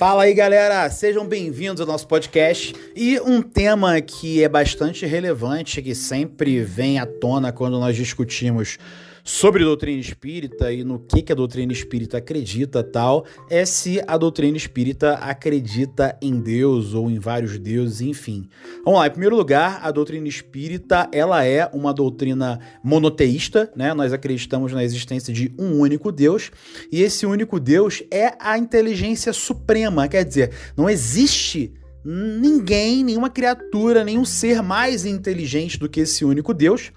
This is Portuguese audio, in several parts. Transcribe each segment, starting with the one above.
Fala aí, galera! Sejam bem-vindos ao nosso podcast. E um tema que é bastante relevante, que sempre vem à tona quando nós discutimos sobre doutrina espírita e no que, que a doutrina espírita acredita tal, é se a doutrina espírita acredita em Deus ou em vários deuses, enfim. Vamos lá, em primeiro lugar, a doutrina espírita, ela é uma doutrina monoteísta, né? Nós acreditamos na existência de um único Deus, e esse único Deus é a inteligência suprema, quer dizer, não existe ninguém, nenhuma criatura, nenhum ser mais inteligente do que esse único Deus.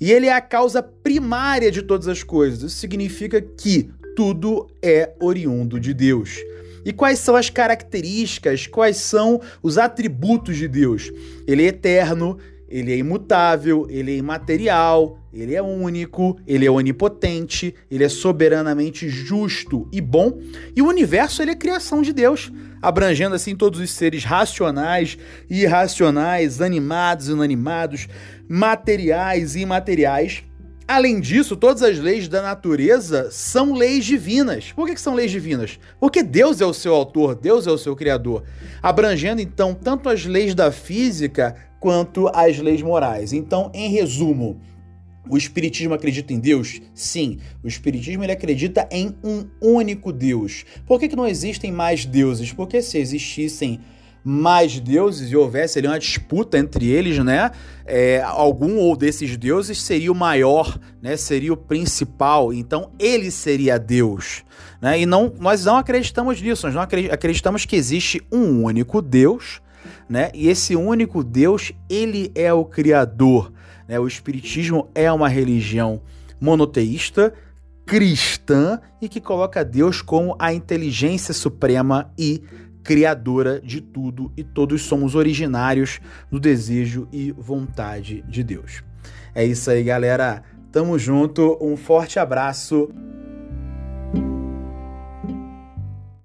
E ele é a causa primária de todas as coisas. Isso significa que tudo é oriundo de Deus. E quais são as características, quais são os atributos de Deus? Ele é eterno, ele é imutável, ele é imaterial, ele é único, ele é onipotente, ele é soberanamente justo e bom. E o universo ele é criação de Deus, abrangendo assim todos os seres racionais e irracionais, animados e inanimados, materiais e imateriais. Além disso, todas as leis da natureza são leis divinas. Por que, que, são leis divinas? Porque Deus é o seu autor, Deus é o seu criador, abrangendo então tanto as leis da física quanto as leis morais. Então, em resumo, o Espiritismo acredita em Deus? Sim, o Espiritismo ele acredita em um único Deus. Por que, que não existem mais deuses? Porque se existissem mais deuses e houvesse ali uma disputa entre eles, né? É, algum ou desses deuses seria o maior, né? Seria o principal. Então ele seria Deus, né? E não, nós não acreditamos nisso. Nós não acreditamos que existe um único Deus, né? E esse único Deus ele é o Criador. Né? O Espiritismo é uma religião monoteísta cristã e que coloca Deus como a inteligência suprema e criadora de tudo e todos somos originários do desejo e vontade de Deus. É isso aí, galera. Tamo junto. Um forte abraço.